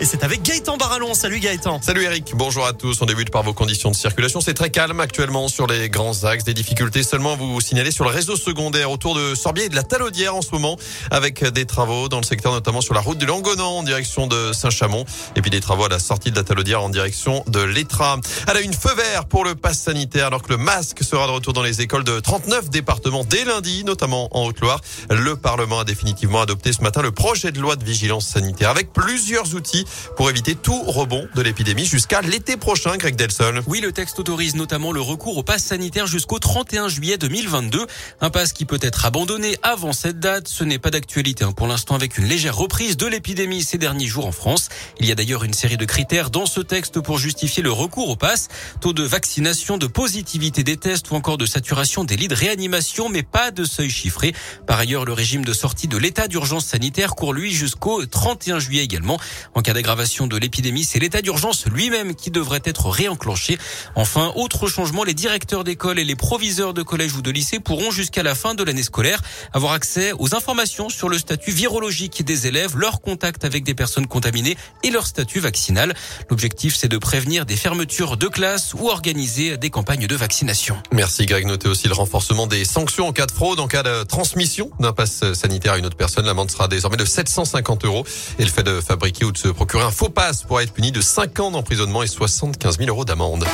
Et c'est avec Gaëtan Barallon. Salut Gaëtan. Salut Eric, bonjour à tous. On débute par vos conditions de circulation. C'est très calme actuellement sur les grands axes. Des difficultés seulement vous signaler sur le réseau secondaire autour de Sorbier et de la Talaudière en ce moment avec des travaux dans le secteur notamment sur la route du Langonan en direction de Saint-Chamond et puis des travaux à la sortie de la Talaudière en direction de l'Etra. Elle a une feu vert pour le pass sanitaire alors que le masque sera de retour dans les écoles de 39 départements dès lundi, notamment en Haute-Loire. Le Parlement a définitivement adopté ce matin le projet de loi de vigilance sanitaire avec plusieurs outils pour éviter tout rebond de l'épidémie jusqu'à l'été prochain, Greg Delson. Oui, le texte autorise notamment le recours au pass sanitaire jusqu'au 31 juillet 2022. Un pass qui peut être abandonné avant cette date. Ce n'est pas d'actualité hein, pour l'instant avec une légère reprise de l'épidémie ces derniers jours en France. Il y a d'ailleurs une série de critères dans ce texte pour justifier le recours au pass. Taux de vaccination, de positivité des tests ou encore de saturation des lits de réanimation, mais pas de seuil chiffré. Par ailleurs, le régime de sortie de l'état d'urgence sanitaire court lui jusqu'au 31 juillet également. En cas d'aggravation de l'épidémie, c'est l'état d'urgence lui-même qui devrait être réenclenché. Enfin, autre changement, les directeurs d'école et les proviseurs de collège ou de lycée pourront jusqu'à la fin de l'année scolaire avoir accès aux informations sur le statut virologique des élèves, leur contact avec des personnes contaminées et leur statut vaccinal. L'objectif, c'est de prévenir des fermetures de classes ou organiser des campagnes de vaccination. Merci Greg. Notez aussi le renforcement des sanctions en cas de fraude, en cas de transmission d'un pass sanitaire à une autre personne. L'amende sera désormais de 750 euros et le fait de fabriquer ou de se procurer un faux pass pourra être puni de 5 ans d'emprisonnement et 75 000 euros d'amende.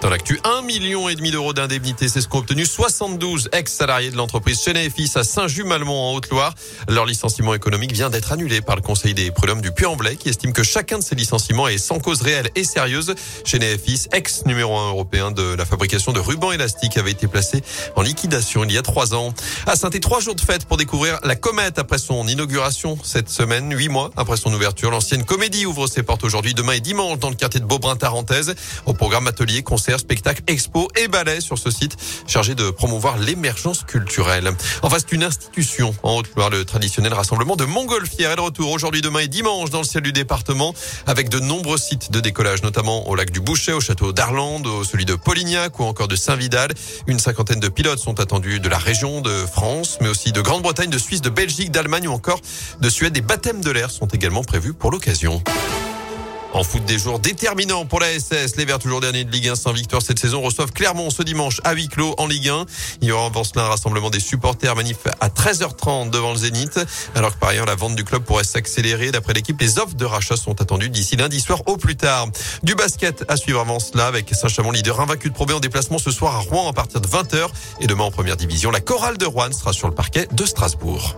Dans l'actu, 1 million et demi d'euros d'indemnité, c'est ce qu'ont obtenu 72 ex-salariés de l'entreprise Chenet Fils à Saint-Just-Malmont en Haute-Loire. Leur licenciement économique vient d'être annulé par le Conseil des prud'hommes du Puy-en-Velay qui estime que chacun de ces licenciements est sans cause réelle et sérieuse. Chenet Fils, ex numéro 1 européen de la fabrication de rubans élastiques, avait été placé en liquidation il y a trois ans. À saint trois jours de fête pour découvrir la comète après son inauguration cette semaine, huit mois après son ouverture. L'ancienne comédie ouvre ses portes aujourd'hui, demain et dimanche dans le quartier de Beaubrun-Tarentaise. Au programme atelier, concert spectacles, expos et ballets sur ce site chargé de promouvoir l'émergence culturelle. Enfin, c'est une institution en Haute-Loire, le traditionnel rassemblement de montgolfières est de retour aujourd'hui, demain et dimanche dans le ciel du département avec de nombreux sites de décollage, notamment au lac du Boucher, au château d'Arlande, au celui de Polignac ou encore de Saint-Vidal. Une cinquantaine de pilotes sont attendus de la région de France, mais aussi de Grande-Bretagne, de Suisse, de Belgique, d'Allemagne ou encore de Suède. Des baptêmes de l'air sont également prévus pour l'occasion. En foot des jours déterminants pour la SS, les Verts toujours derniers de Ligue 1 sans victoire cette saison reçoivent Clermont ce dimanche à huis clos en Ligue 1. Il y aura en cela un rassemblement des supporters manif à 13h30 devant le Zénith. Alors que par ailleurs la vente du club pourrait s'accélérer. D'après l'équipe, les offres de rachat sont attendues d'ici lundi soir au plus tard. Du basket à suivre avant cela avec Saint-Chamond leader invaincu de Pro en déplacement ce soir à Rouen à partir de 20h. Et demain en première division, la chorale de Rouen sera sur le parquet de Strasbourg.